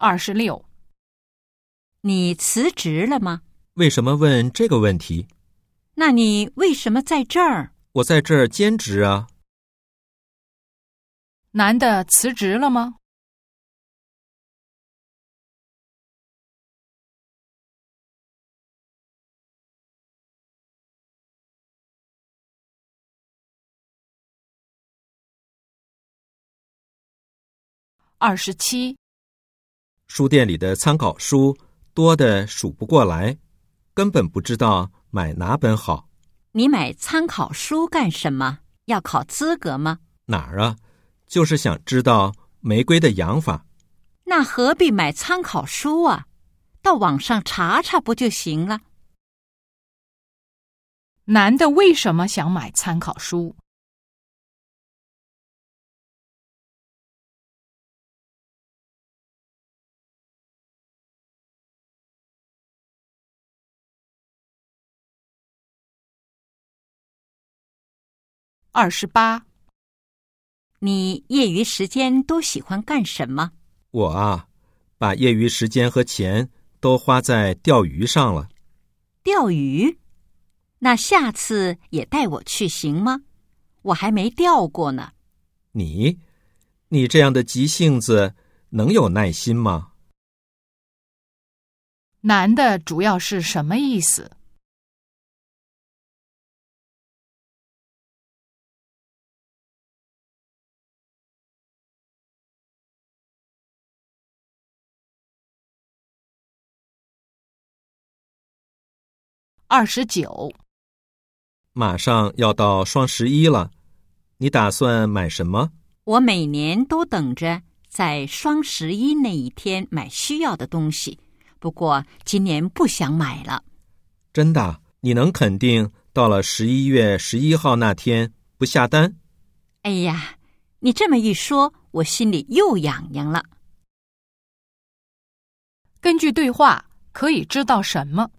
二十六，你辞职了吗？为什么问这个问题？那你为什么在这儿？我在这儿兼职啊。男的辞职了吗？二十七，书店里的参考书多的数不过来，根本不知道买哪本好。你买参考书干什么？要考资格吗？哪儿啊？就是想知道玫瑰的养法。那何必买参考书啊？到网上查查不就行了？男的为什么想买参考书？二十八，你业余时间都喜欢干什么？我啊，把业余时间和钱都花在钓鱼上了。钓鱼？那下次也带我去行吗？我还没钓过呢。你，你这样的急性子能有耐心吗？男的主要是什么意思？二十九，马上要到双十一了，你打算买什么？我每年都等着在双十一那一天买需要的东西，不过今年不想买了。真的？你能肯定到了十一月十一号那天不下单？哎呀，你这么一说，我心里又痒痒了。根据对话可以知道什么？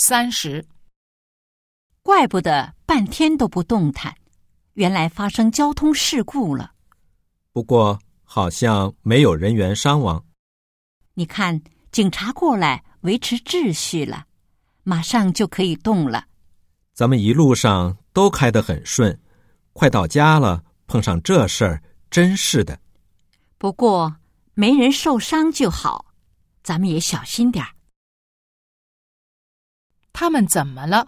三十，怪不得半天都不动弹，原来发生交通事故了。不过好像没有人员伤亡。你看，警察过来维持秩序了，马上就可以动了。咱们一路上都开得很顺，快到家了，碰上这事儿，真是的。不过没人受伤就好，咱们也小心点儿。他们怎么了？